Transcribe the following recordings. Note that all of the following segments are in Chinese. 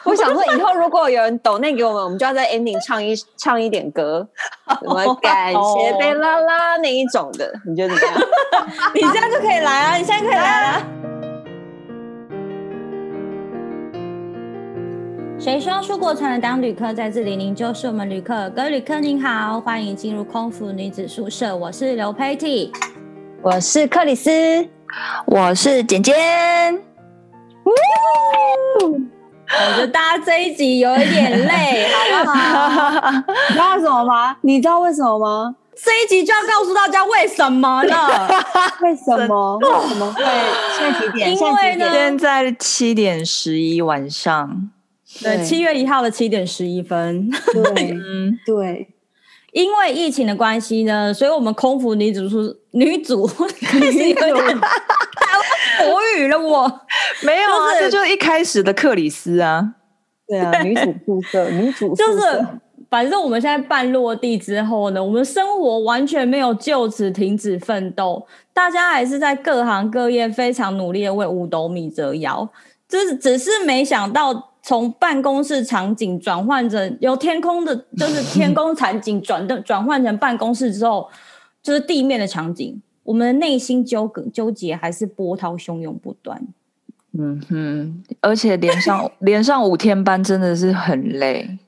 我想说，以后如果有人抖那给我们，我们就要在 ending 唱一唱一点歌，什么感谢贝拉拉那一种的，你觉得怎么样？你现在就可以来啊！你现在可以来啊。谁说出国才能当旅客？在这里，您就是我们旅客。各位旅客您好，欢迎进入空服女子宿舍。我是刘佩蒂，我是克里斯，我是简简。我觉得大家这一集有一点累，好不好？你知道为什么吗？你知道为什么吗？这一集就要告诉大家为什么了？为什么？为什么会？现在几点？因为呢，现在七点十一晚上，对，七月一号的七点十一分。对，嗯，对。因为疫情的关系呢，所以我们空服女主是女主开始有点台湾国语了。我 没有啊，这就是一开始的克里斯啊。对啊，女主宿舍，女主就是，反正我们现在半落地之后呢，我们生活完全没有就此停止奋斗，大家还是在各行各业非常努力的为五斗米折腰。就是只是没想到。从办公室场景转换成由天空的，就是天空场景转的 转换成办公室之后，就是地面的场景。我们的内心纠葛纠结还是波涛汹涌不断。嗯哼，而且连上 连上五天班真的是很累，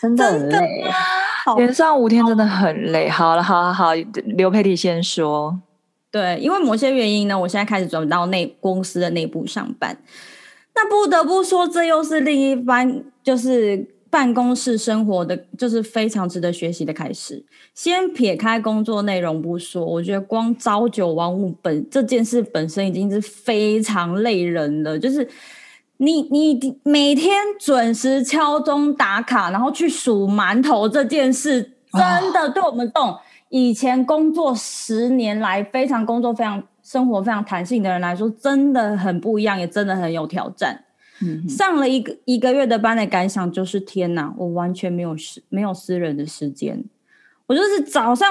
真的很累。连上五天真的很累。好了，好好好，刘佩蒂先说。对，因为某些原因呢，我现在开始转到内公司的内部上班。那不得不说，这又是另一番就是办公室生活的，就是非常值得学习的开始。先撇开工作内容不说，我觉得光朝九晚五本这件事本身已经是非常累人了。就是你你每天准时敲钟打卡，然后去数馒头这件事，真的对我们这种以前工作十年来非常工作非常。生活非常弹性的人来说，真的很不一样，也真的很有挑战。嗯，上了一个一个月的班的感想就是：天哪，我完全没有私没有私人的时间。我就是早上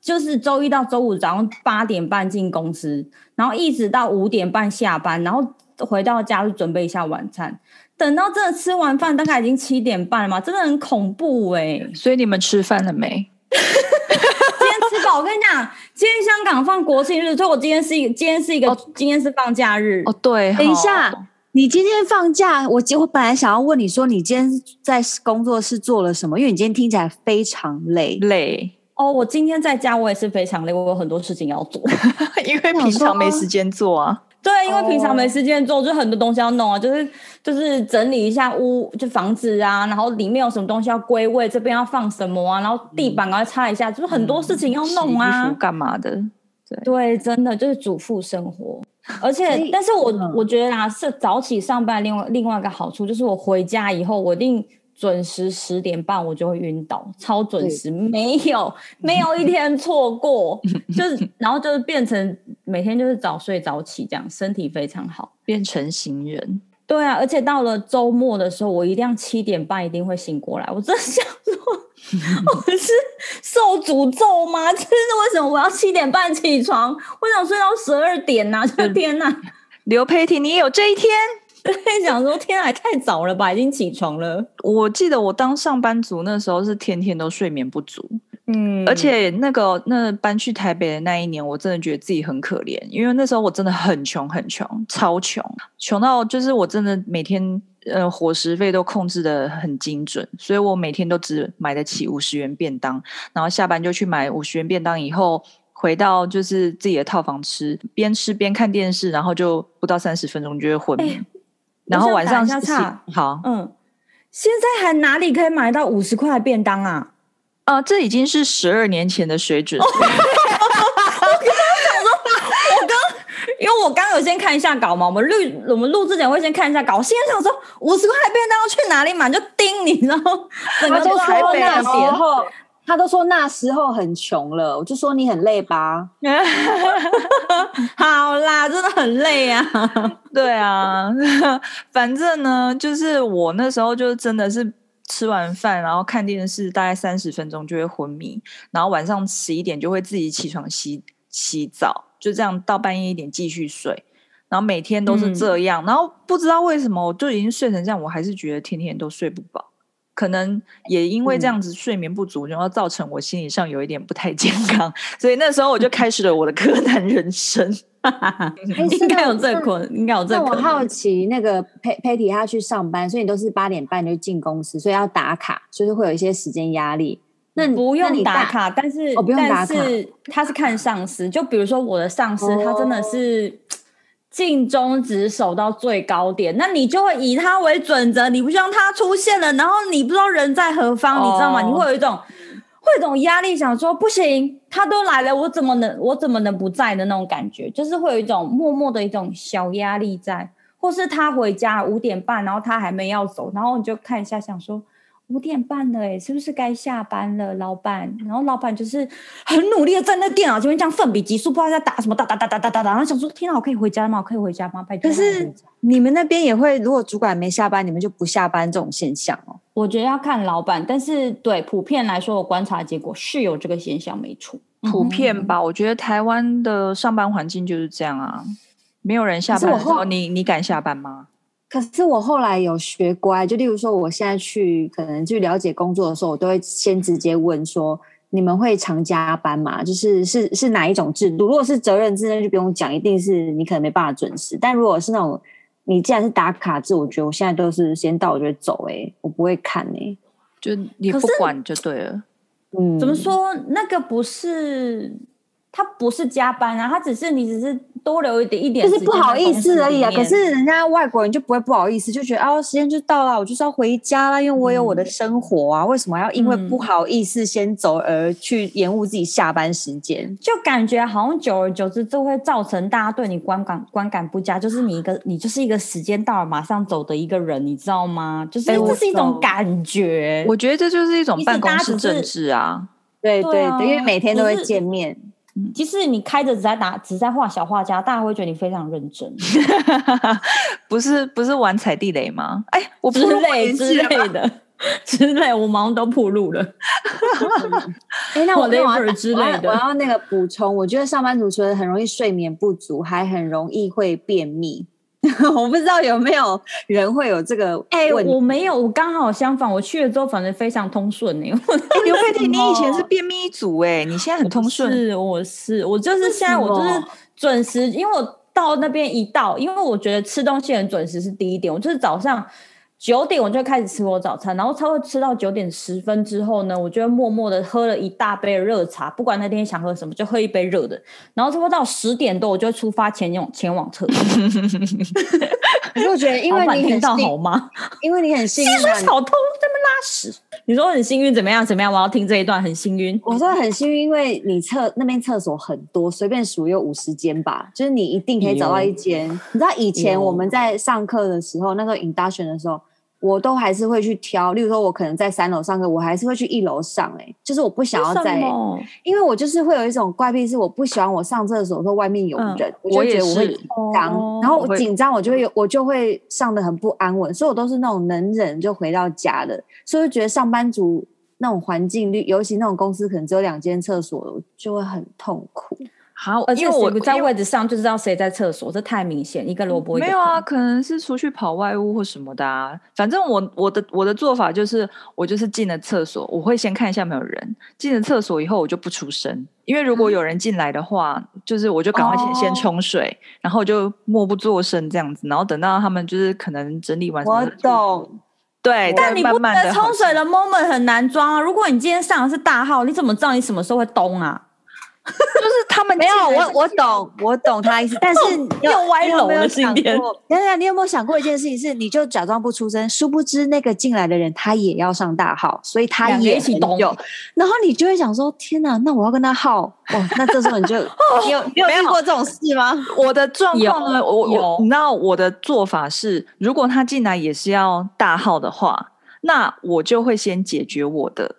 就是周一到周五早上八点半进公司，然后一直到五点半下班，然后回到家就准备一下晚餐。等到真的吃完饭，大概已经七点半了嘛，真的很恐怖哎、欸。所以你们吃饭了没？今天吃饱我跟你讲，今天香港放国庆日，所以我今天是一个，今天是一个，哦、今天是放假日。哦，对。等一下，哦、你今天放假，我我本来想要问你说，你今天在工作室做了什么？因为你今天听起来非常累，累。哦，我今天在家，我也是非常累，我有很多事情要做，因为平常没时间做啊。对，因为平常没时间做，就很多东西要弄啊，就是就是整理一下屋，就房子啊，然后里面有什么东西要归位，这边要放什么啊，然后地板要擦一下，嗯、就是很多事情要弄啊。干嘛的？对对，真的就是主妇生活。而且，但是我、嗯、我觉得啊，是早起上班另外另外一个好处，就是我回家以后，我一定。准时十点半我就会晕倒，超准时，对没有 没有一天错过，就是 然后就是变成每天就是早睡早起这样，身体非常好，变成型人。对啊，而且到了周末的时候，我一定要七点半一定会醒过来。我真的想说，我是受诅咒吗？就是为什么我要七点半起床？我想睡到十二点呐、啊！就天呐，刘佩婷，你也有这一天？对，想说天还太早了吧，已经起床了。我记得我当上班族那时候是天天都睡眠不足，嗯，而且那个那搬去台北的那一年，我真的觉得自己很可怜，因为那时候我真的很穷很穷，超穷，穷到就是我真的每天呃伙食费都控制的很精准，所以我每天都只买得起五十元便当，然后下班就去买五十元便当，以后回到就是自己的套房吃，边吃边看电视，然后就不到三十分钟就会昏迷。欸然后晚上差好，嗯，现在还哪里可以买到五十块便当啊？啊、呃，这已经是十二年前的水准。我刚刚想说，我刚因为我刚刚有先看一下稿嘛，我们录我们录之前会先看一下稿。我现在想说，五十块的便当要去哪里买？就盯你，然后 整个都台北那时候。他都说那时候很穷了，我就说你很累吧。好啦，真的很累啊。对啊，反正呢，就是我那时候就真的是吃完饭，然后看电视，大概三十分钟就会昏迷，然后晚上十一点就会自己起床洗洗澡，就这样到半夜一点继续睡。然后每天都是这样，嗯、然后不知道为什么我就已经睡成这样，我还是觉得天天都睡不饱。可能也因为这样子睡眠不足，嗯、然后造成我心理上有一点不太健康，所以那时候我就开始了我的柯南人生。应该有这个，应该有这个。我好奇，那个 Patty 他去上班，所以你都是八点半就进公司，所以要打卡，就是会有一些时间压力。那你不用打卡，但是我不用打卡，但是他是看上司。就比如说我的上司，他真的是尽忠职守到最高点，那你就会以他为准则，你不希望他出现了，然后你不知道人在何方，你知道吗？你会有一种。会有一种压力，想说不行，他都来了，我怎么能我怎么能不在的那种感觉，就是会有一种默默的一种小压力在，或是他回家五点半，然后他还没要走，然后你就看一下，想说。五点半了，哎，是不是该下班了，老板？然后老板就是很努力的在那电脑前面这样奋笔疾书，不知道在打什么，打打打打打打打。然后想说，天哪，我可以回家吗？我可以回家吗？拜托。可是你们那边也会，如果主管没下班，你们就不下班这种现象哦？我觉得要看老板，但是对普遍来说，我观察结果是有这个现象，没错。普遍吧，我觉得台湾的上班环境就是这样啊，没有人下班的时候，你你敢下班吗？可是我后来有学乖，就例如说，我现在去可能去了解工作的时候，我都会先直接问说：你们会常加班吗？就是是是哪一种制度？如果是责任制，那就不用讲，一定是你可能没办法准时。但如果是那种你既然是打卡制，我觉得我现在都是先到我就会走，哎，我不会看诶，就你不管就对了。嗯，怎么说？那个不是。他不是加班啊，他只是你只是多留一点一点，就是不好意思而已啊。可是人家外国人就不会不好意思，就觉得啊，时间就到了，我就是要回家了，因为我有我的生活啊。嗯、为什么要因为不好意思先走而去延误自己下班时间？嗯、就感觉好像久而久之，就会造成大家对你观感观感不佳，就是你一个你就是一个时间到了马上走的一个人，你知道吗？就是这是一种感觉。我觉得这就是一种办公室政治啊。对对对，因为每天都会见面。即使你开着只在打，只在画小画家，大家会觉得你非常认真。不是不是玩踩地雷吗？哎，我不之类之类的 之类，我忙都铺路了。哎，那我那我要之类的，我要那个补充，我觉得上班族除了很容易睡眠不足，还很容易会便秘。我不知道有没有人会有这个哎、欸，我没有，我刚好相反，我去了之后反正非常通顺 呢。刘佩婷，你以前是便秘组哎，你现在很通顺。是，我是，我就是现在我就是准时，因为我到那边一到，因为我觉得吃东西很准时是第一点，我就是早上。九点我就开始吃我早餐，然后差不多吃到九点十分之后呢，我就会默默的喝了一大杯的热茶，不管那天想喝什么，就喝一杯热的。然后差不多到十点多，我就会出发前往前往厕所。可是我觉得，因为你听到好吗？因为你很幸运，薪水小偷在那拉屎。你说很幸运怎么样？怎么样？我要听这一段，很幸运。我说很幸运，因为你厕那边厕所很多，随便数有五十间吧，就是你一定可以找到一间。你知道以前我们在上课的时候，那个 induction 的时候。我都还是会去挑，例如说，我可能在三楼上课，我还是会去一楼上、欸。哎，就是我不想要在，因为我就是会有一种怪癖，是我不喜欢我上厕所的时候外面有人，嗯、我就觉得我会紧张，哦、然后我紧张，我就会有，我就会上的很不安稳，所以我都是那种能忍就回到家的，所以我觉得上班族那种环境，尤其那种公司可能只有两间厕所，就会很痛苦。好，而且我不在位置上就知道谁在厕所，这太明显，一个萝卜一。没有啊，可能是出去跑外务或什么的啊。反正我我的我的做法就是，我就是进了厕所，我会先看一下没有人。进了厕所以后，我就不出声，因为如果有人进来的话，嗯、就是我就赶快先先冲水，哦、然后就默不作声这样子，然后等到他们就是可能整理完。我懂。对，但你不觉得冲水的 moment 很难装啊？如果你今天上的是大号，你怎么知道你什么时候会咚啊？就是他们没有我，我懂，我懂他意思。但是又歪楼了，今天。等等，你有没有想过一件事情？是你就假装不出声，殊不知那个进来的人他也要上大号，所以他也一起懂。然后你就会想说：天哪，那我要跟他耗哦。那这时候你就 你有你有遇过这种事吗？我的状况呢？我我你知道我的做法是，如果他进来也是要大号的话，那我就会先解决我的，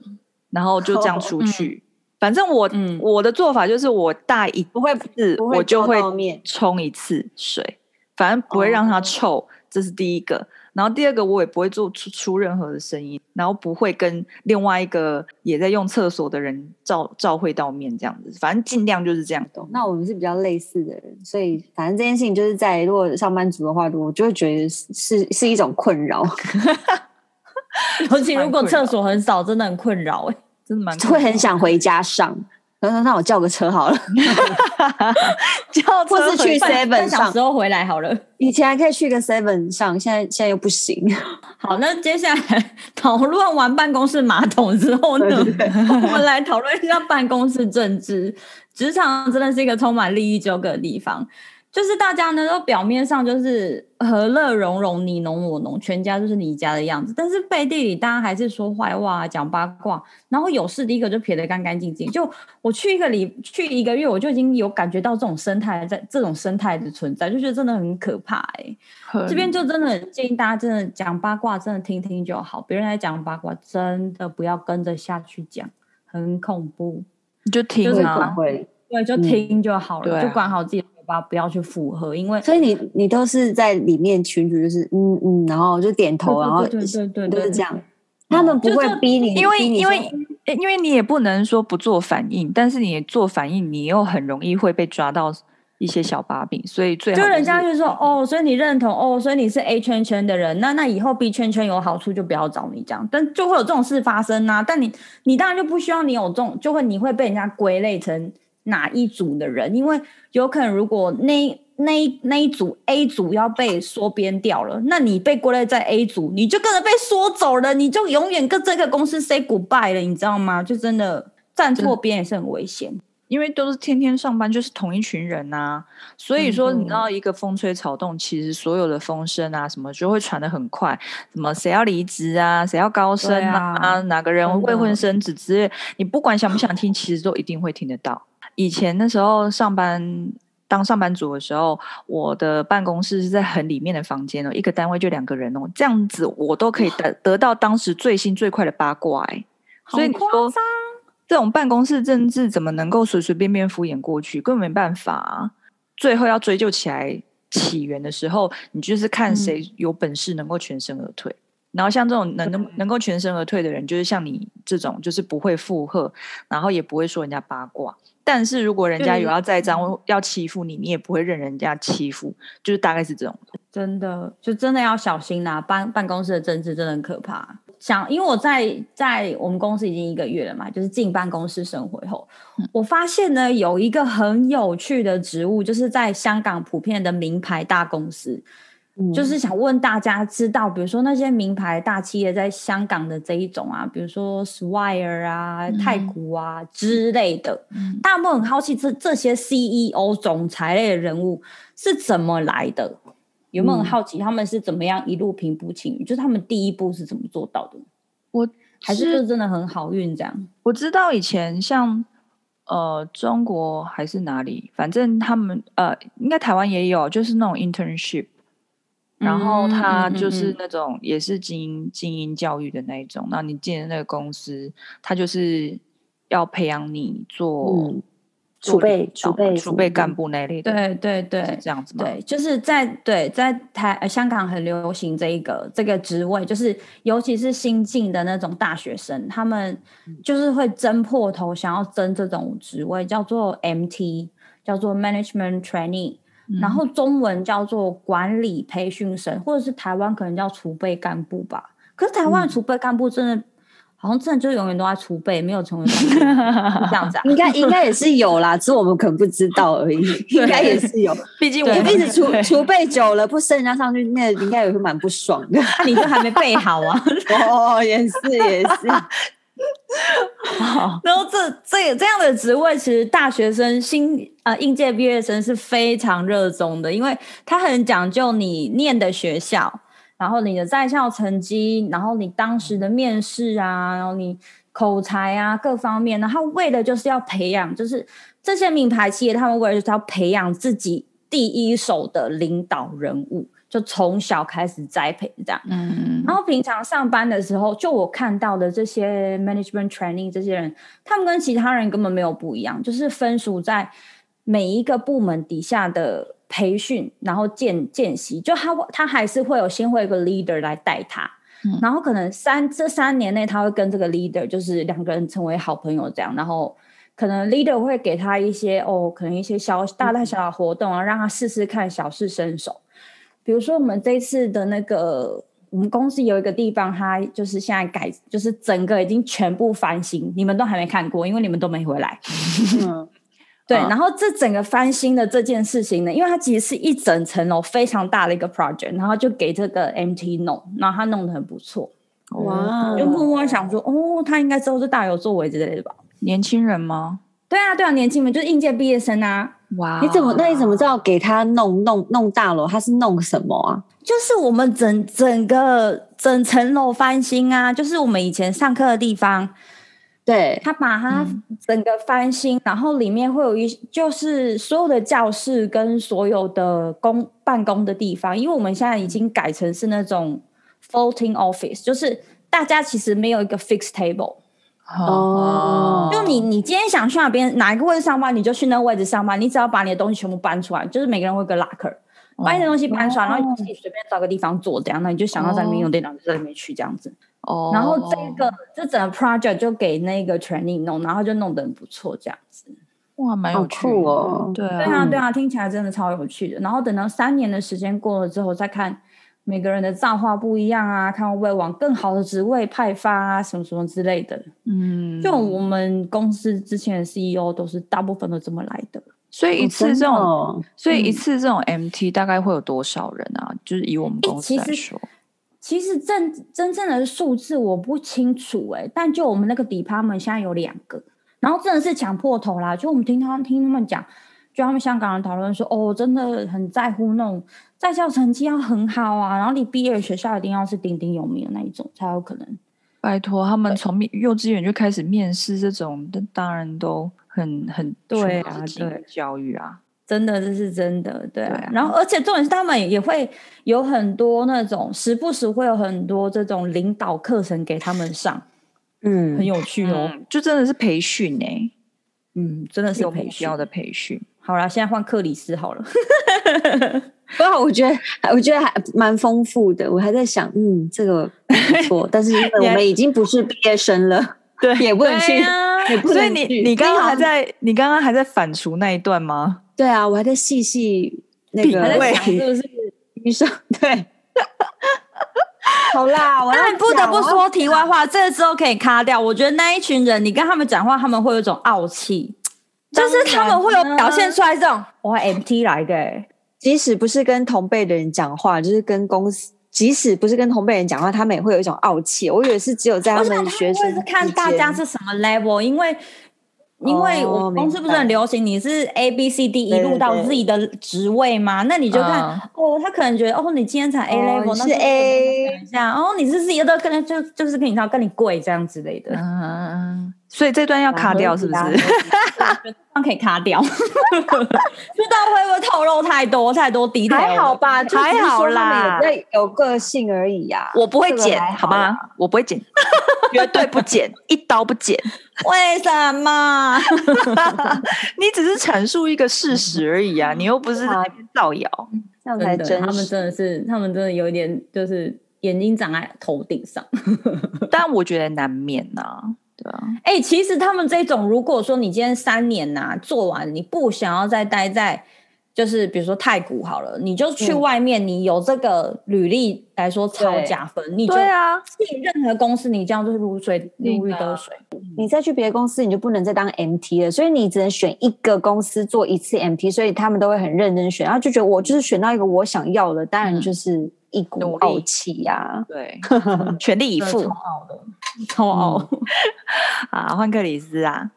然后就这样出去。反正我、嗯、我的做法就是，我大一不会次我就会冲一次水，反正不会让它臭，哦、这是第一个。然后第二个，我也不会做出出任何的声音，然后不会跟另外一个也在用厕所的人照照会到面，这样子，反正尽量就是这样。那我们是比较类似的人，所以反正这件事情就是在如果上班族的话，我就会觉得是是一种困扰，尤其如果厕所很少，真的很困扰哎、欸，真的蛮会很想回家上。那那我叫个车好了 叫车或是去 Seven 上，小时候回来好了。以前还可以去个 Seven 上，现在现在又不行。好，那接下来讨论完办公室马桶之后呢，对对对我们来讨论一下办公室政治。职场真的是一个充满利益纠葛的地方。就是大家呢，都表面上就是和乐融融，你侬我侬，全家就是你家的样子。但是背地里，大家还是说坏话、讲八卦，然后有事第一个就撇得干干净净。就我去一个礼，去一个月，我就已经有感觉到这种生态在，这种生态的存在，就觉得真的很可怕哎、欸。这边就真的很建议大家，真的讲八卦，真的听听就好。别人来讲八卦，真的不要跟着下去讲，很恐怖。你就听啊，会对，就听就好了，嗯、就管好自己。不要去附和，因为所以你你都是在里面群主，就是嗯嗯，然后就点头，然后对对对，都是这样。他们不会逼你，因为因为因为你也不能说不做反应，但是你做反应，你又很容易会被抓到一些小把柄，所以最好就人家就说哦，所以你认同哦，所以你是 A 圈圈的人，那那以后 B 圈圈有好处就不要找你这样，但就会有这种事发生啊。但你你当然就不需要你有这种，就会你会被人家归类成哪一组的人，因为有可能如果那。那那一组 A 组要被缩编掉了，那你被归类在 A 组，你就跟着被缩走了，你就永远跟这个公司 say goodbye 了，你知道吗？就真的站错边也是很危险，因为都是天天上班，就是同一群人呐、啊。所以说，你知道一个风吹草动，其实所有的风声啊什么就会传的很快，什么谁要离职啊，谁要高升啊，啊哪个人未婚生子之类，你不管想不想听，其实都一定会听得到。以前那时候上班。当上班族的时候，我的办公室是在很里面的房间哦，一个单位就两个人哦，这样子我都可以得得到当时最新最快的八卦哎，所以你说这种办公室政治怎么能够随随便便敷衍过去？根本没办法啊！最后要追究起来起源的时候，你就是看谁有本事能够全身而退。嗯、然后像这种能能能够全身而退的人，就是像你这种，就是不会附和，然后也不会说人家八卦。但是如果人家有要栽赃要欺负你，你也不会任人家欺负，就是大概是这种。真的，就真的要小心啦、啊！办办公室的政治真的很可怕。想，因为我在在我们公司已经一个月了嘛，就是进办公室生活后，嗯、我发现呢有一个很有趣的职务，就是在香港普遍的名牌大公司。就是想问大家，知道比如说那些名牌大企业在香港的这一种啊，比如说 Swire 啊、嗯、太古啊之类的，嗯、大家都很好奇这这些 CEO 总裁类的人物是怎么来的？有没有很好奇他们是怎么样一路平步青云？嗯、就是他们第一步是怎么做到的？我是还是真的很好运这样？我知道以前像呃中国还是哪里，反正他们呃应该台湾也有，就是那种 internship。然后他就是那种也是精英精英教育的那一种，那你进的那个公司，他就是要培养你做储备储备储备干部那类的，对对对，是这样子吗？对，就是在对在台香港很流行这一个这个职位，就是尤其是新进的那种大学生，他们就是会争破头想要争这种职位，叫做 MT，叫做 Management 然后中文叫做管理培训生，或者是台湾可能叫储备干部吧。可是台湾储备干部真的、嗯、好像真的就永远都在储备，没有成为 这样子、啊。应该应该也是有啦，只是我们可能不知道而已。应该也是有，毕竟我们一直储储备久了，不升人家上去，那应该也会蛮不爽的。你都还没备好啊？哦，也是也是。然后这这这样的职位，其实大学生新呃应届毕业生是非常热衷的，因为他很讲究你念的学校，然后你的在校成绩，然后你当时的面试啊，然后你口才啊各方面，然后为的就是要培养，就是这些名牌企业，他们为的就是要培养自己第一手的领导人物。就从小开始栽培这样，嗯，然后平常上班的时候，就我看到的这些 management training 这些人，他们跟其他人根本没有不一样，就是分属在每一个部门底下的培训，然后见见习，就他他还是会有先会有个 leader 来带他，嗯、然后可能三这三年内他会跟这个 leader 就是两个人成为好朋友这样，然后可能 leader 会给他一些哦，可能一些小大大小小活动啊，让他试试看小试身手。比如说我们这次的那个，我们公司有一个地方，它就是现在改，就是整个已经全部翻新，你们都还没看过，因为你们都没回来。嗯 对，然后这整个翻新的这件事情呢，因为它其实是一整层楼非常大的一个 project，然后就给这个 MT 弄，然后他弄得很不错，哇，就默默想说，哦，他应该之后是大有作为之类的吧？年轻人吗？对啊，对啊，年轻人就是应届毕业生啊。哇，你怎么那你怎么知道给他弄弄弄大楼？他是弄什么啊？就是我们整整个整层楼翻新啊，就是我们以前上课的地方。对，他把它整个翻新，嗯、然后里面会有一，就是所有的教室跟所有的公办公的地方，因为我们现在已经改成是那种 floating office，就是大家其实没有一个 fixed table。哦，就你你今天想去哪边哪一个位置上班，你就去那个位置上班，你只要把你的东西全部搬出来，就是每个人会有个 locker，把你的东西搬出来，哦、然后你自己随便找个地方坐，这样，那你就想要在那边用电脑，就在那边去这样子。哦，然后这个这整个 project 就给那个 training 弄，然后就弄得很不错，这样子。哇，蛮有趣哦。对啊，对啊，对啊，听起来真的超有趣的。然后等到三年的时间过了之后，再看每个人的造化不一样啊，看会不会往更好的职位派发啊，什么什么之类的。嗯，就我们公司之前的 CEO 都是大部分都这么来的。所以一次这种，哦、所以一次这种 MT 大概会有多少人啊？嗯、就是以我们公司来说。其实真真正的数字我不清楚哎、欸，但就我们那个 department 现在有两个，然后真的是抢破头啦！就我们听他听他们讲，就他们香港人讨论说，哦，真的很在乎那种在校成绩要很好啊，然后你毕业学校一定要是鼎鼎有名的那一种才有可能。拜托，他们从幼稚园就开始面试这种，的，当然都很很对啊，对教育啊。真的，这是真的，对啊。然后，而且重点是，他们也会有很多那种时不时会有很多这种领导课程给他们上，嗯，很有趣哦。就真的是培训哎，嗯，真的是有培训的培训。好了，现在换克里斯好了。不过我觉得，我觉得还蛮丰富的。我还在想，嗯，这个不错，但是因为我们已经不是毕业生了，对，也不能去，也不能去。所以你你刚刚还在，你刚刚还在反刍那一段吗？对啊，我还在细细那个位，是不是医生？对，好啦，我但不得不说题外话，这个之后可以卡掉。我觉得那一群人，你跟他们讲话，他们会有一种傲气，就是他们会有表现出来这种我 MT 来的。即使不是跟同辈的人讲话，就是跟公司，即使不是跟同辈人讲话，他们也会有一种傲气。我以为是只有在他们学生，是看大家是什么 level，因为。因为我们公司不是很流行，你是 A B C D 一路到 Z 的职位嘛？那你就看哦，他可能觉得哦，你今天才 A level，那是 A 这样哦，你是 Z 的，可能就就是跟你说跟你贵这样之类的。嗯，所以这段要卡掉是不是？这段可以卡掉，不知道会不会透露太多太多 detail？还好吧，还好啦，有个性而已呀。我不会剪，好吗？我不会剪，绝对不剪，一刀不剪。为什么？你只是阐述一个事实而已啊！你又不是造谣，这样才真。他们真的是，他们真的有一点，就是眼睛长在头顶上。但我觉得难免呐、啊，对啊。哎、欸，其实他们这种，如果说你今天三年呐、啊、做完，你不想要再待在。就是比如说太古好了，你就去外面，你有这个履历来说超加分，你就对啊，进任何公司你这样就是如水如鱼得水。你再去别的公司，你就不能再当 MT 了，所以你只能选一个公司做一次 MT，所以他们都会很认真选，然后就觉得我就是选到一个我想要的，当然就是一股傲气呀，对，全力 以赴，超傲的，超傲。啊，换克里斯啊。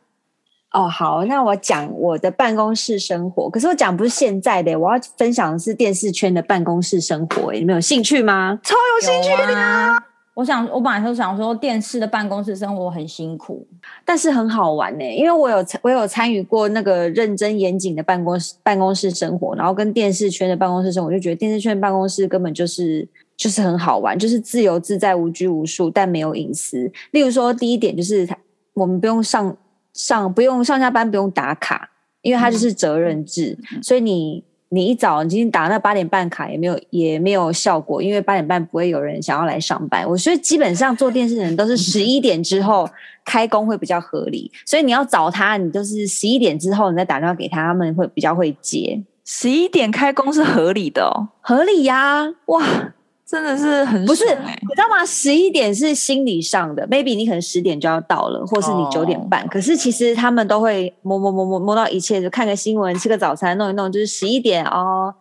哦，好，那我讲我的办公室生活。可是我讲不是现在的，我要分享的是电视圈的办公室生活。你们有兴趣吗？超有兴趣的呀！我想，我本来就想说，电视的办公室生活很辛苦，但是很好玩呢。因为我有我有参与过那个认真严谨的办公室办公室生活，然后跟电视圈的办公室生活，我就觉得电视圈的办公室根本就是就是很好玩，就是自由自在、无拘无束，但没有隐私。例如说，第一点就是我们不用上。上不用上下班不用打卡，因为它就是责任制，嗯、所以你你一早你今天打那八点半卡也没有也没有效果，因为八点半不会有人想要来上班。我觉得基本上做电视的人都是 十一点之后开工会比较合理，所以你要找他，你就是十一点之后你再打电话给他，他们会比较会接。十一点开工是合理的哦，合理呀、啊，哇！真的是很、欸、不是，你知道吗？十一点是心理上的，maybe 你可能十点就要到了，或是你九点半。Oh. 可是其实他们都会摸摸摸摸摸到一切，就看个新闻，吃个早餐，弄一弄，就是十一点哦，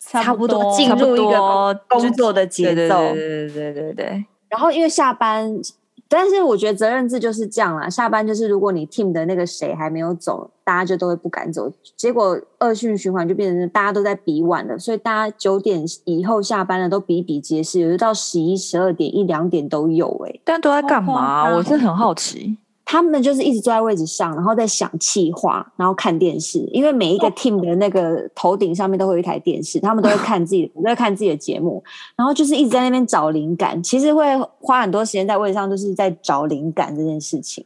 差不多进入一个工作的节奏。对对对对对对。然后因为下班。但是我觉得责任制就是这样啦，下班就是如果你 team 的那个谁还没有走，大家就都会不敢走，结果恶性循环就变成大家都在比晚了，所以大家九点以后下班了都比比皆是，有时到十一、十二点、一两点都有哎、欸，但都在干嘛？我是很好奇。他们就是一直坐在位置上，然后在想气话，然后看电视。因为每一个 team 的那个头顶上面都会有一台电视，他们都会看自己，都会看自己的节目。然后就是一直在那边找灵感，其实会花很多时间在位置上，就是在找灵感这件事情。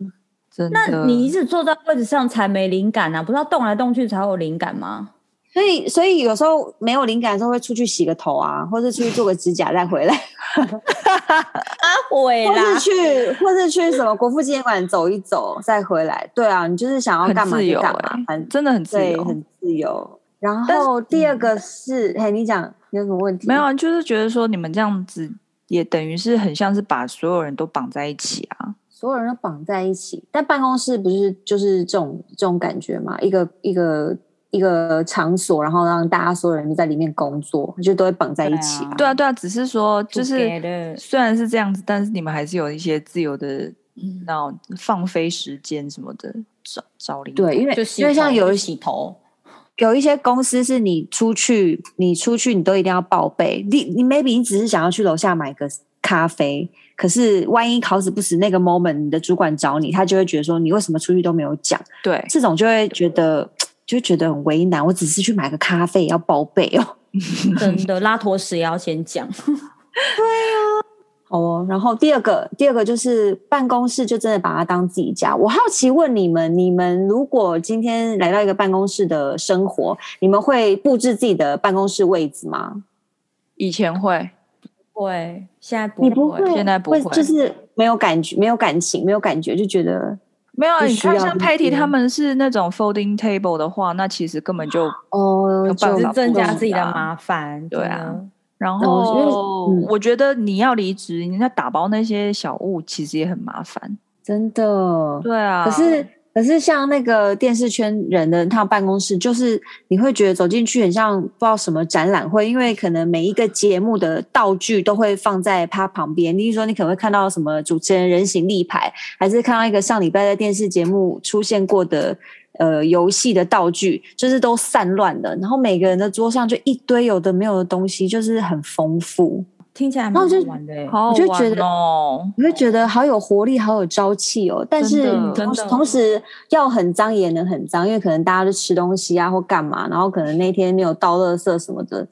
真的？那你一直坐在位置上才没灵感呢、啊？不是要动来动去才有灵感吗？所以，所以有时候没有灵感的时候，会出去洗个头啊，或者出去做个指甲再回来。啊，回来，或是去，或是去什么国父纪念馆走一走再回来。对啊，你就是想要干嘛就干嘛，很、欸、真的很自由，很自由。然后第二个是，嗯、嘿，你讲有什么问题？没有啊，就是觉得说你们这样子也等于是很像是把所有人都绑在一起啊，所有人都绑在一起。但办公室不是就是这种这种感觉嘛？一个一个。一个场所，然后让大家所有人都在里面工作，就都会绑在一起。对啊，对啊，只是说，就是虽然是这样子，但是你们还是有一些自由的，那种放飞时间什么的，找找灵感。对，因为因为像有一洗头，有一些公司是你出去，你出去你都一定要报备。你你 maybe 你只是想要去楼下买个咖啡，可是万一考死不死那个 moment 你的主管找你，他就会觉得说你为什么出去都没有讲？对，这种就会觉得。就觉得很为难，我只是去买个咖啡要报备哦，真的拉坨屎也要先讲。对啊，好哦。然后第二个，第二个就是办公室就真的把它当自己家。我好奇问你们，你们如果今天来到一个办公室的生活，你们会布置自己的办公室位置吗？以前会，会，现在不会，你不会，现在不会，就是没有感觉，没有感情，没有感觉，就觉得。没有，你看像 Patty 他们是那种 folding table 的话，那其实根本就哦，就增加自己的麻烦。对啊，然后我觉得你要离职，你要打包那些小物，其实也很麻烦，真的。对啊，可是。可是像那个电视圈人的他办公室，就是你会觉得走进去很像不知道什么展览会，因为可能每一个节目的道具都会放在他旁边。例如说，你可能会看到什么主持人人形立牌，还是看到一个上礼拜在电视节目出现过的呃游戏的道具，就是都散乱的。然后每个人的桌上就一堆有的没有的东西，就是很丰富。听起来蛮好玩的，我就觉得哦，你会觉得好有活力，好有朝气哦。但是同同时要很脏也能很脏，因为可能大家都吃东西啊或干嘛，然后可能那天没有倒垃圾什么的，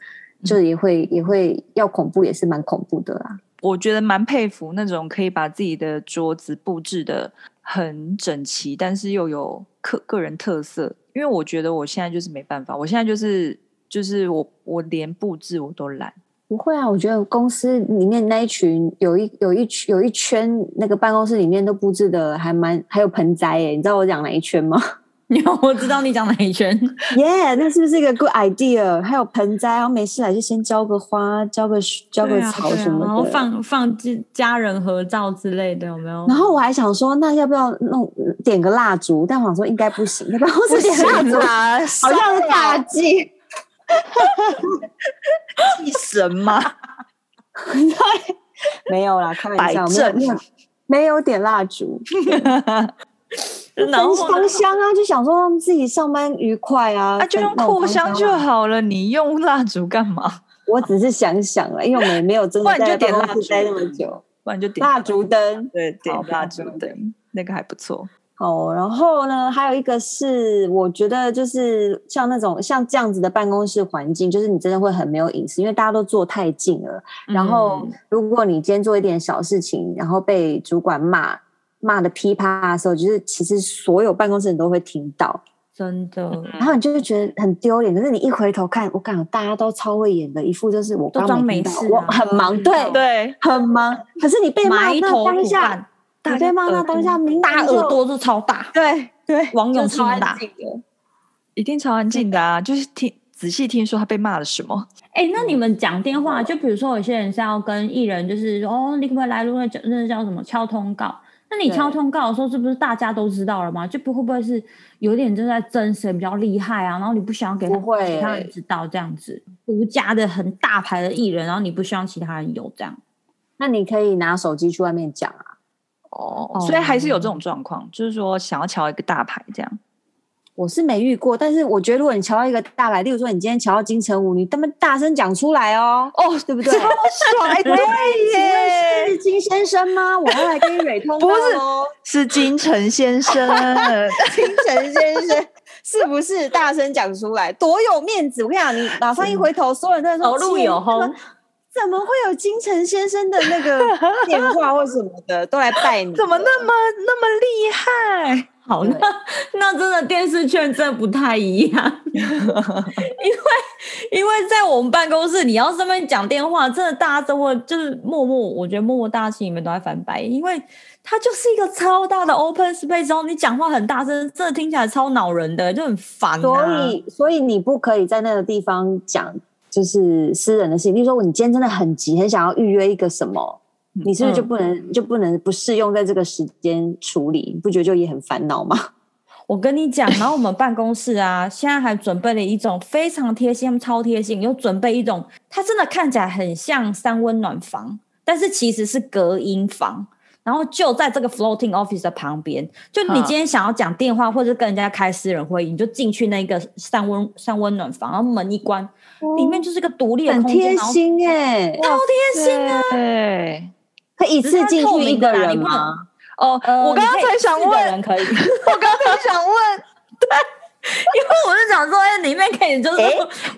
就也会也会要恐怖，也是蛮恐怖的啦。我觉得蛮佩服那种可以把自己的桌子布置的很整齐，但是又有个个人特色。因为我觉得我现在就是没办法，我现在就是就是我我连布置我都懒。不会啊，我觉得公司里面那一群有一有一群有一圈那个办公室里面都布置的还蛮还有盆栽耶，你知道我讲哪一圈吗？有，我知道你讲哪一圈。耶，yeah, 那是不是一个 good idea？还有盆栽，然后没事来就先浇个花，浇个浇个草什么的，啊啊、然后放放家人合照之类的，有没有？然后我还想说，那要不要弄点个蜡烛？但我想说应该不行，办公室点蜡烛好像是大忌。祭神吗？对，没有啦，开玩笑，正没有，没有点蜡烛，焚香香啊，就想说让自己上班愉快啊，啊，就用扩香就好了，你用蜡烛干嘛？我只是想想了，因为我们没有真的在办公室待那么久，不然就点蜡烛。灯，对，点蜡烛灯，那个还不错。哦，然后呢，还有一个是，我觉得就是像那种像这样子的办公室环境，就是你真的会很没有隐私，因为大家都坐太近了。然后，如果你今天做一点小事情，然后被主管骂骂的噼啪的时候，就是其实所有办公室人都会听到。真的。然后你就会觉得很丢脸，可是你一回头看，我感觉大家都超会演的，一副就是我刚刚没听到，我很忙，对对，很忙。可是你被骂那当下，你被骂那当下，大耳朵 就超大，对对，王勇超大，一定超安静的啊，就是听。仔细听说他被骂了什么？哎、欸，那你们讲电话，就比如说有些人是要跟艺人，就是说哦，你可不可以来录那叫那叫什么敲通告？那你敲通告的时候，是不是大家都知道了吗？就不会不会是有点正在争谁比较厉害啊？然后你不想要给其他人知道这样子，独家的很大牌的艺人，然后你不希望其他人有这样，那你可以拿手机去外面讲啊。哦，所以还是有这种状况，嗯、就是说想要敲一个大牌这样。我是没遇过，但是我觉得如果你瞧到一个大牌，例如说你今天瞧到金城武，你他妈大声讲出来哦，哦，对不对？超帅，对耶！是金先生吗？我要来跟你蕊通不是。是金城先生，金城先生是不是大声讲出来，多有面子？我跟你讲，你马上一回头，所有人都在说走路有风，怎么会有金城先生的那个 电话或什么的都来拜你？怎么那么那么厉害？好，那 那真的电视圈真的不太一样，因为因为在我们办公室，你要这边讲电话，真的大家都会就是默默，我觉得默默大家心里面都在翻白眼，因为它就是一个超大的 open space，然后你讲话很大声，真的听起来超恼人的，就很烦啊。所以所以你不可以在那个地方讲就是私人的事情，比如说你今天真的很急，很想要预约一个什么。你是不是就不能、嗯、就不能不适用在这个时间处理？你不觉得就也很烦恼吗？我跟你讲，然后我们办公室啊，现在还准备了一种非常贴心，超贴心，又准备一种，它真的看起来很像三温暖房，但是其实是隔音房。然后就在这个 floating office 的旁边，就你今天想要讲电话或者跟人家开私人会议，你就进去那个三温三温暖房，然后门一关，哦、里面就是个独立的空间，很贴心哎，超贴心啊！对。可以一次进去一个人吗？哦，呃、我刚刚才想问，人可以。我刚刚才想问，对，因为我是想说，哎，里面可以就是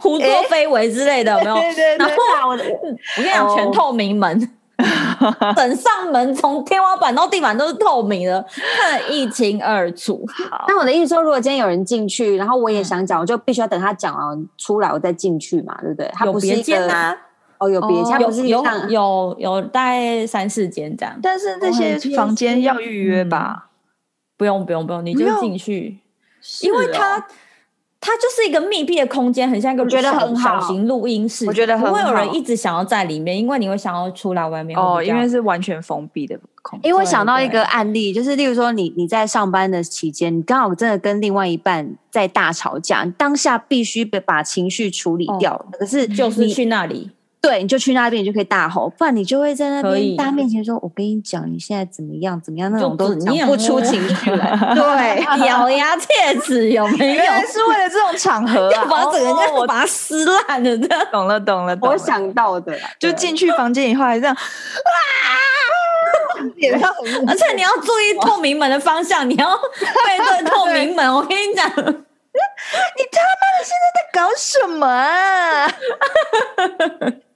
胡作非为之类的，有没有？对对对。然后我，我跟你讲，全透明门，整扇门从天花板到地板都是透明的，看得一清二楚。好，那我的意思说，如果今天有人进去，然后我也想讲，我就必须要等他讲完出来，我再进去嘛，对不对？他不是一个。哦，有别家，有有有有大概三四间这样，但是这些房间要预约吧？不用不用不用，你就进去，因为它它就是一个密闭的空间，很像一个觉得很小型录音室，我觉得不会有人一直想要在里面，因为你会想要出来外面哦，因为是完全封闭的空间。因为我想到一个案例，就是例如说你你在上班的期间，你刚好真的跟另外一半在大吵架，当下必须把情绪处理掉，可是就是去那里。对，你就去那边，你就可以大吼，不然你就会在那边大家面前说：“我跟你讲，你现在怎么样，怎么样？”那种都讲不出情绪来。对，咬牙切齿有没有？原来是为了这种场合啊！把整个人我把它撕烂了，这样。懂了，懂了，我想到的，就进去房间以后还这样啊，而且你要注意透明门的方向，你要背对透明门。我跟你讲，你他妈的现在在搞什么啊？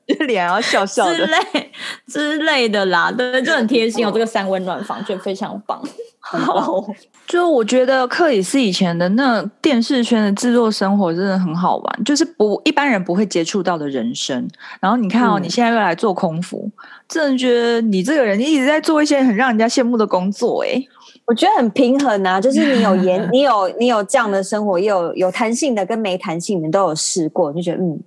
脸要笑笑的之类之类的啦，对，就很贴心哦。这个三温暖房就非常棒。好，就我觉得克里斯以前的那电视圈的制作生活真的很好玩，就是不一般人不会接触到的人生。然后你看哦，嗯、你现在又来做空服，真的觉得你这个人一直在做一些很让人家羡慕的工作。哎，我觉得很平衡啊，就是你有演，你有你有这样的生活，也有有弹性的跟没弹性的都有试过，就觉得嗯，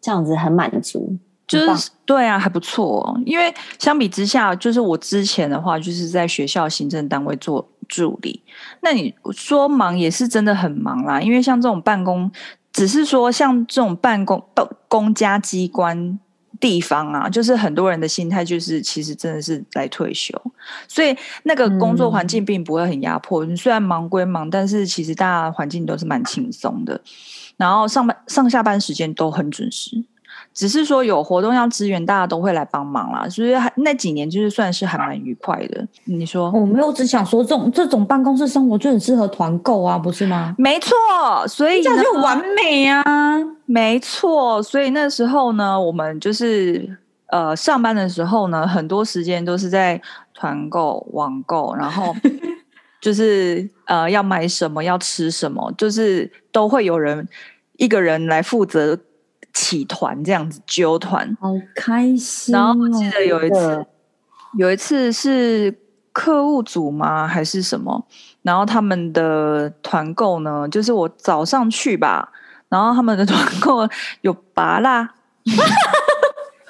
这样子很满足。就是对啊，还不错。因为相比之下，就是我之前的话，就是在学校行政单位做助理。那你说忙也是真的很忙啦。因为像这种办公，只是说像这种办公公家机关地方啊，就是很多人的心态就是其实真的是来退休，所以那个工作环境并不会很压迫。嗯、虽然忙归忙，但是其实大家环境都是蛮轻松的。然后上班上下班时间都很准时。只是说有活动要支援，大家都会来帮忙啦，所以那几年就是算是还蛮愉快的。你说？我没有只想说这种这种办公室生活就很适合团购啊，不是吗？没错，所以这样就完美啊。没错，所以那时候呢，我们就是呃上班的时候呢，很多时间都是在团购、网购，然后 就是呃要买什么要吃什么，就是都会有人一个人来负责起团这样子揪团，好开心、哦。然后我记得有一次，有一次是客户组吗还是什么？然后他们的团购呢，就是我早上去吧，然后他们的团购有芭乐。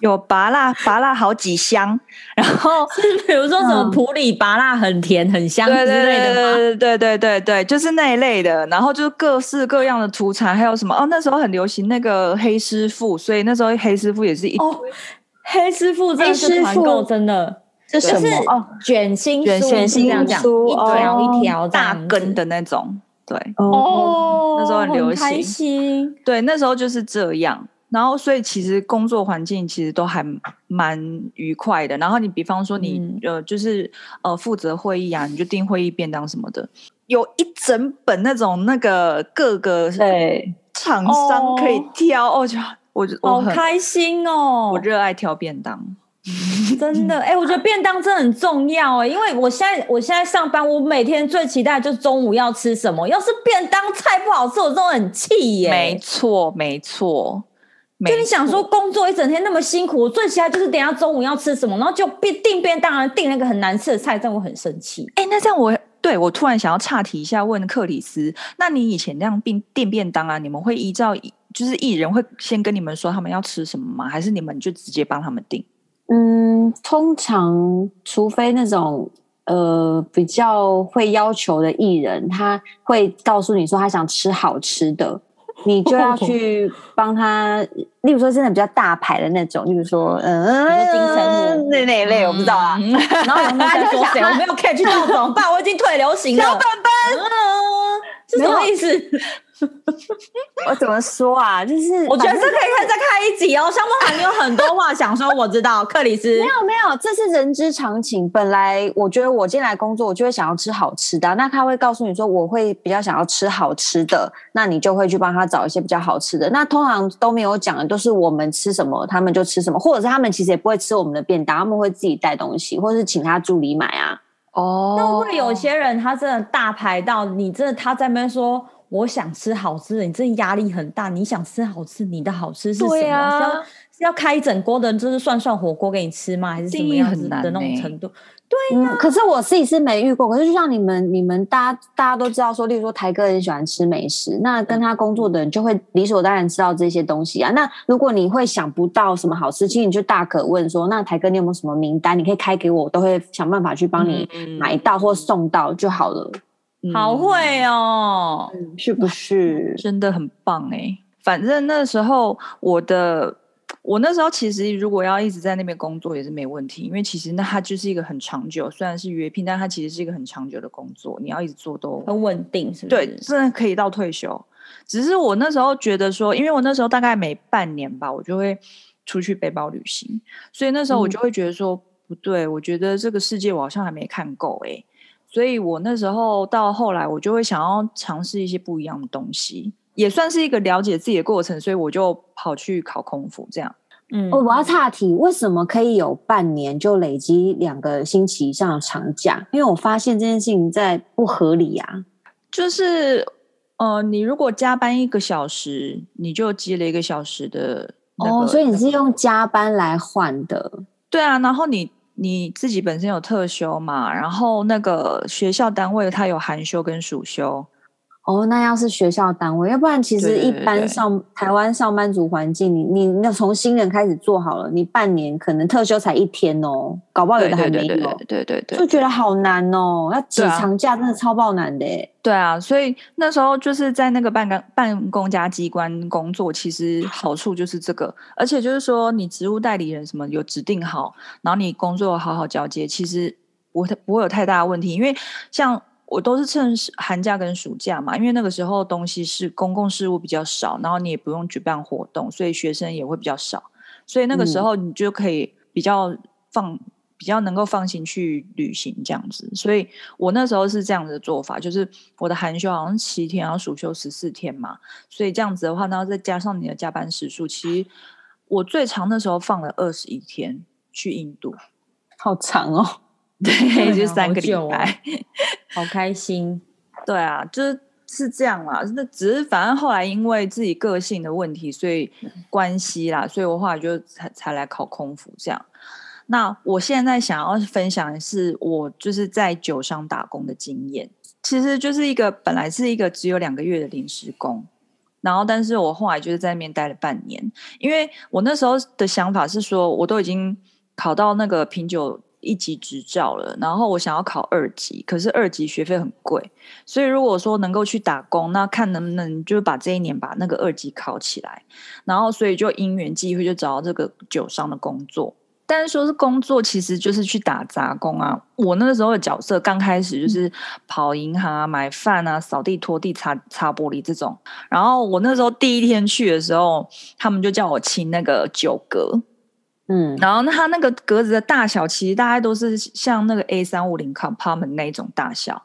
有拔辣，拔辣好几箱，然后比如说什么普里拔辣很甜很香之类的吗？对对对对对对对，就是那一类的。然后就是各式各样的土产，还有什么哦？那时候很流行那个黑师傅，所以那时候黑师傅也是一哦，黑师傅真的是团购真的，这是什么哦？卷心卷心心酥，一条一条大根的那种，对哦，那时候很流行，开心。对，那时候就是这样。然后，所以其实工作环境其实都还蛮愉快的。然后你比方说你、嗯、呃，就是呃负责会议啊，你就订会议便当什么的，有一整本那种那个各个对厂商可以挑，哦，就我我好开心哦，我热爱挑便当，真的哎，我觉得便当真的很重要哎，因为我现在我现在上班，我每天最期待就是中午要吃什么，要是便当菜不好吃，我真的很气耶。没错，没错。就你想说工作一整天那么辛苦，我最期待就是等下中午要吃什么，然后就订订便当，订那个很难吃的菜，这样我很生气。哎、欸，那这样我对我突然想要岔题一下，问克里斯，那你以前那样订订便当啊，你们会依照就是艺人会先跟你们说他们要吃什么吗？还是你们就直接帮他们订？嗯，通常除非那种呃比较会要求的艺人，他会告诉你说他想吃好吃的。你就要 去帮他，例如说真的比较大牌的那种，例如说，嗯，金城武那那一类，我不知道啊。然后他就 说谁？我没有 catch 到怎么办？我已经退流行了。小本本，是什么意思？我怎么说啊？就是我觉得这可以再开一集哦。香梦涵，你有很多话想说，我知道。克里斯没有没有，这是人之常情。本来我觉得我进来工作，我就会想要吃好吃的。那他会告诉你说，我会比较想要吃好吃的，那你就会去帮他找一些比较好吃的。那通常都没有讲的，都是我们吃什么，他们就吃什么，或者是他们其实也不会吃我们的便当，他们会自己带东西，或者是请他助理买啊。哦，那会有些人他真的大牌到你真的他在那边说。我想吃好吃的，你这压力很大。你想吃好吃，你的好吃是什么？对啊、是要是要开一整锅的，就是涮涮火锅给你吃吗？还是什么样子的那种程度？对呀、啊嗯。可是我自己是没遇过。可是就像你们，你们大家大家都知道说，例如说台哥很喜欢吃美食，那跟他工作的人就会理所当然知道这些东西啊。那如果你会想不到什么好吃，其实你就大可问说，那台哥你有没有什么名单？你可以开给我，我都会想办法去帮你买到或送到就好了。好会哦，嗯、是不是？真的很棒哎！反正那时候我的，我那时候其实如果要一直在那边工作也是没问题，因为其实那它就是一个很长久，虽然是约聘，但它其实是一个很长久的工作，你要一直做都很稳定，是不是？对，真的可以到退休。只是我那时候觉得说，因为我那时候大概每半年吧，我就会出去背包旅行，所以那时候我就会觉得说，嗯、不对，我觉得这个世界我好像还没看够哎。所以我那时候到后来，我就会想要尝试一些不一样的东西，也算是一个了解自己的过程。所以我就跑去考空服，这样。嗯，我要岔题，为什么可以有半年就累积两个星期以上的长假？因为我发现这件事情在不合理啊。就是，呃，你如果加班一个小时，你就积了一个小时的。哦，所以你是用加班来换的？对啊，然后你。你自己本身有特休嘛？然后那个学校单位它有寒休跟暑休。哦，那要是学校单位，要不然其实一般上台湾上班族环境，你你那从新人开始做好了，你半年可能特休才一天哦，搞不好有的还没有。对对对，对对对，就觉得好难哦，要挤长假真的超爆难的。对啊，所以那时候就是在那个办公办公家机关工作，其实好处就是这个，而且就是说你职务代理人什么有指定好，然后你工作好好交接，其实不不会有太大的问题，因为像。我都是趁寒假跟暑假嘛，因为那个时候东西是公共事务比较少，然后你也不用举办活动，所以学生也会比较少，所以那个时候你就可以比较放，比较能够放心去旅行这样子。所以我那时候是这样子的做法，就是我的寒休好像七天，然后暑休十四天嘛，所以这样子的话，然后再加上你的加班时数，其实我最长的时候放了二十一天去印度，好长哦。对，就三个礼拜。好开心。对啊，就是是这样啦。那只是反正后来因为自己个性的问题，所以关系啦，所以我后来就才才来考空服这样。那我现在想要分享的是我就是在酒商打工的经验，其实就是一个本来是一个只有两个月的临时工，然后但是我后来就是在那边待了半年，因为我那时候的想法是说，我都已经考到那个品酒一级执照了，然后我想要考二级，可是二级学费很贵，所以如果说能够去打工，那看能不能就是把这一年把那个二级考起来，然后所以就因缘际会就找到这个酒商的工作。但是说是工作，其实就是去打杂工啊。我那个时候的角色刚开始就是跑银行啊、买饭啊、扫地、拖地、擦擦玻璃这种。然后我那时候第一天去的时候，他们就叫我清那个酒格，嗯，然后那他那个格子的大小，其实大概都是像那个 A 三五零 compartment 那种大小。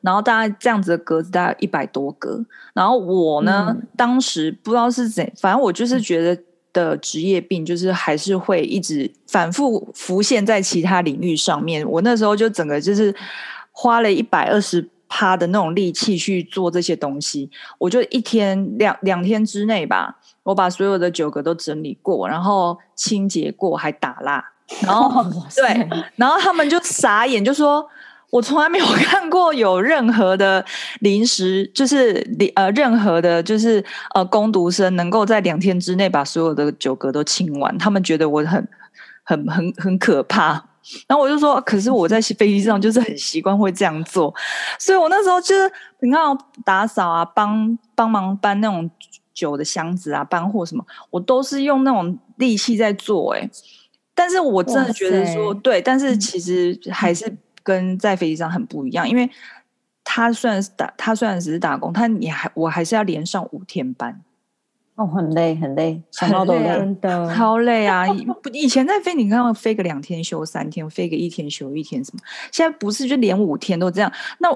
然后大概这样子的格子大概一百多个。然后我呢，嗯、当时不知道是怎，反正我就是觉得。的职业病就是还是会一直反复浮现在其他领域上面。我那时候就整个就是花了一百二十趴的那种力气去做这些东西。我就一天两两天之内吧，我把所有的酒格都整理过，然后清洁过，还打蜡。然后对，然后他们就傻眼，就说。我从来没有 看过有任何的临时，就是呃，任何的，就是呃，攻读生能够在两天之内把所有的酒格都清完。他们觉得我很、很、很、很可怕。然后我就说，可是我在飞机上就是很习惯会这样做，所以我那时候就是你看打扫啊，帮帮忙搬那种酒的箱子啊，搬货什么，我都是用那种力气在做、欸。哎，但是我真的觉得说对，但是其实还是。跟在飞机上很不一样，因为他虽然是打，他虽然只是打工，他你还我还是要连上五天班，哦，很累很累，想到都累，真的 超累啊！以前在飞，你看要飞个两天休三天，飞个一天休一天什么，现在不是就连五天都这样，那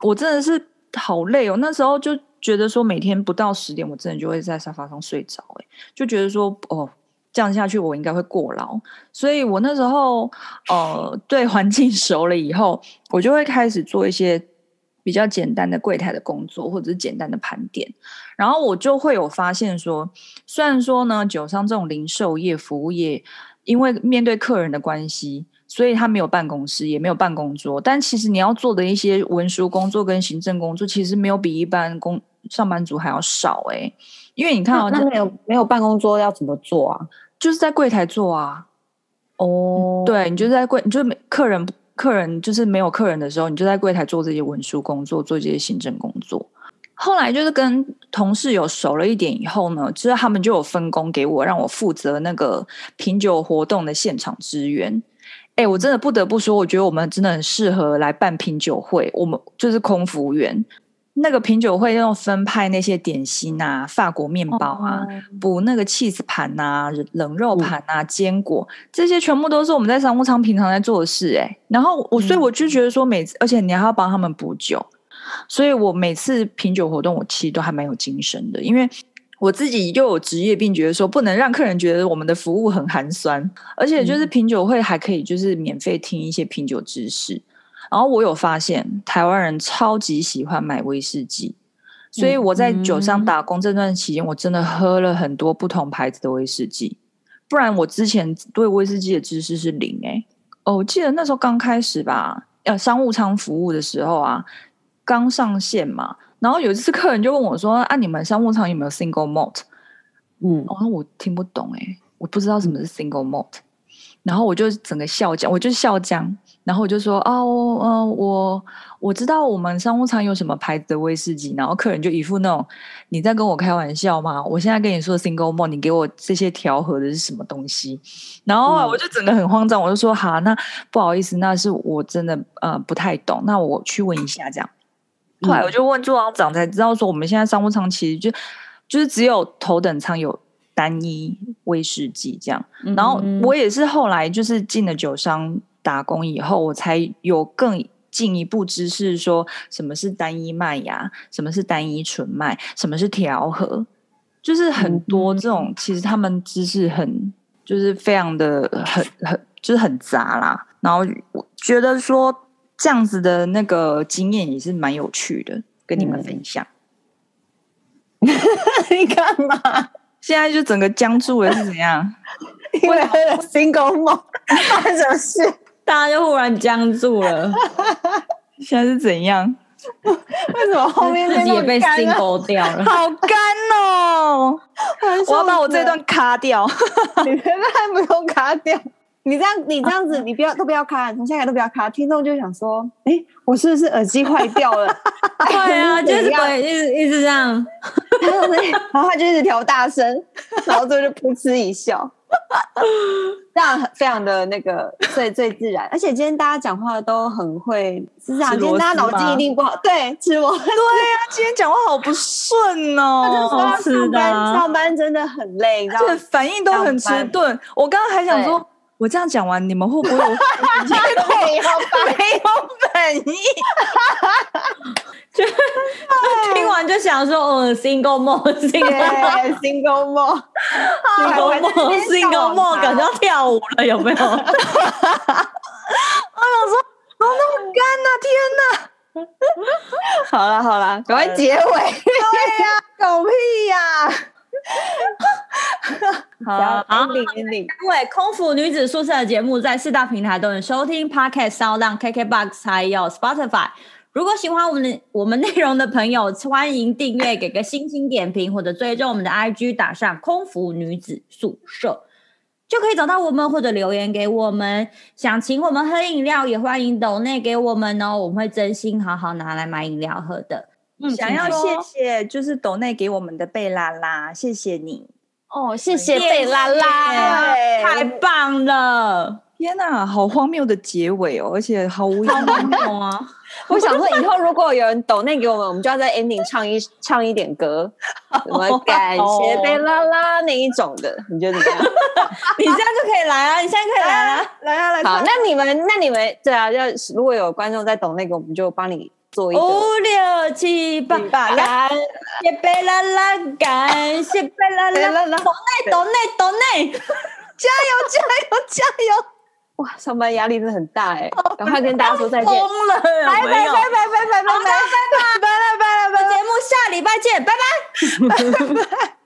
我真的是好累哦。那时候就觉得说，每天不到十点，我真的就会在沙发上睡着，哎，就觉得说哦。这样下去，我应该会过劳。所以我那时候，呃，对环境熟了以后，我就会开始做一些比较简单的柜台的工作，或者是简单的盘点。然后我就会有发现说，虽然说呢，酒商这种零售业、服务业，因为面对客人的关系，所以他没有办公室，也没有办公桌。但其实你要做的一些文书工作跟行政工作，其实没有比一般工上班族还要少诶、欸。因为你看，那没有没有办公桌要怎么做啊？就是在柜台做啊，哦、oh.，对，你就在柜，你就没客人，客人就是没有客人的时候，你就在柜台做这些文书工作，做这些行政工作。后来就是跟同事有熟了一点以后呢，其实他们就有分工给我，让我负责那个品酒活动的现场支援。哎，我真的不得不说，我觉得我们真的很适合来办品酒会，我们就是空服务员。那个品酒会要分派那些点心啊，法国面包啊，补、oh. 那个 cheese 盘啊，冷肉盘啊，坚、oh. 果这些全部都是我们在商务舱平常在做的事哎、欸。然后我所以我就觉得说每次，而且你还要帮他们补酒，所以我每次品酒活动我其实都还蛮有精神的，因为我自己又有职业病，觉得说不能让客人觉得我们的服务很寒酸，而且就是品酒会还可以就是免费听一些品酒知识。然后我有发现，台湾人超级喜欢买威士忌，所以我在酒商打工这段期间，我真的喝了很多不同牌子的威士忌。不然我之前对威士忌的知识是零诶、欸。哦，我记得那时候刚开始吧，要商务舱服务的时候啊，刚上线嘛。然后有一次客人就问我说：“啊，你们商务舱有没有 single malt？” 嗯，哦，我听不懂诶、欸，我不知道什么是 single malt。然后我就整个笑僵，我就笑僵。然后我就说哦，呃，我我知道我们商务舱有什么牌子的威士忌，然后客人就一副那种你在跟我开玩笑吗？我现在跟你说 single malt，你给我这些调和的是什么东西？然后我就整个很慌张，我就说好，那不好意思，那是我真的呃不太懂，那我去问一下这样。后来我就问座舱长才知道说，我们现在商务舱其实就就是只有头等舱有单一威士忌这样。然后我也是后来就是进了酒商。打工以后，我才有更进一步知识，说什么是单一麦芽，什么是单一纯麦，什么是调和，就是很多这种，嗯、其实他们知识很，就是非常的很很，就是很杂啦。然后我觉得说，这样子的那个经验也是蛮有趣的，跟你们分享。嗯、你干嘛？现在就整个僵住了是怎样？因为喝了 Single Malt，发生什么事？大家就忽然僵住了。现在是怎样？为什么后面自己也被 Single 掉了？好干哦！我要把我这段卡掉。你原来不用卡掉。你这样，你这样子，你不要都不要卡，从现在都不要卡。听众就想说，哎，我是不是耳机坏掉了？对啊，就是对，一直一直这样。然后他就一直调大声，然后最后就噗嗤一笑，这样非常的那个最最自然。而且今天大家讲话都很会，是这样。今天大家脑筋一定不好，对，吃我。对啊，今天讲话好不顺哦。他就说上班上班真的很累，而且反应都很迟钝。我刚刚还想说。我这样讲完，你们会不会有 没有没有反应？就听完就想说，嗯，single malt，single single malt，single malt，single malt，感觉要跳舞了，有没有？我想说，怎么那么干呢？天哪！好了好了，赶快结尾。对呀，狗屁呀！好，好，因为空服女子宿舍的节目在四大平台都能收听，Podcast、SoundOn、KKBox 还有 Spotify。如果喜欢我们的我们内容的朋友，欢迎订阅，给个星星点评，或者追踪我们的 IG，打上空服女子宿舍，就可以找到我们，或者留言给我们。想请我们喝饮料，也欢迎抖内给我们哦，我们会真心好好拿来买饮料喝的。嗯，想要谢谢就是抖内给我们的贝拉拉，谢谢你哦，谢谢贝拉拉，太棒了！天哪，好荒谬的结尾哦，而且毫无意义啊！我想说，以后如果有人抖那给我们，我们就要在 ending 唱一唱一点歌，什么 感谢贝拉拉那一种的，你觉得怎么样？你现在就可以来啊！你现在可以来啊，来啊来！好，那你们那你们对啊，要如果有观众在抖那个我们，就帮你。五六七八，感谢贝拉拉，感谢贝拉拉，懂内懂内懂内，加油加油 加油！哇，上班压力真的很大哎，赶快跟大家说再见，疯了，拜拜拜拜拜拜拜拜。拜拜拜拜拜，节目下礼拜见，拜拜 拜拜。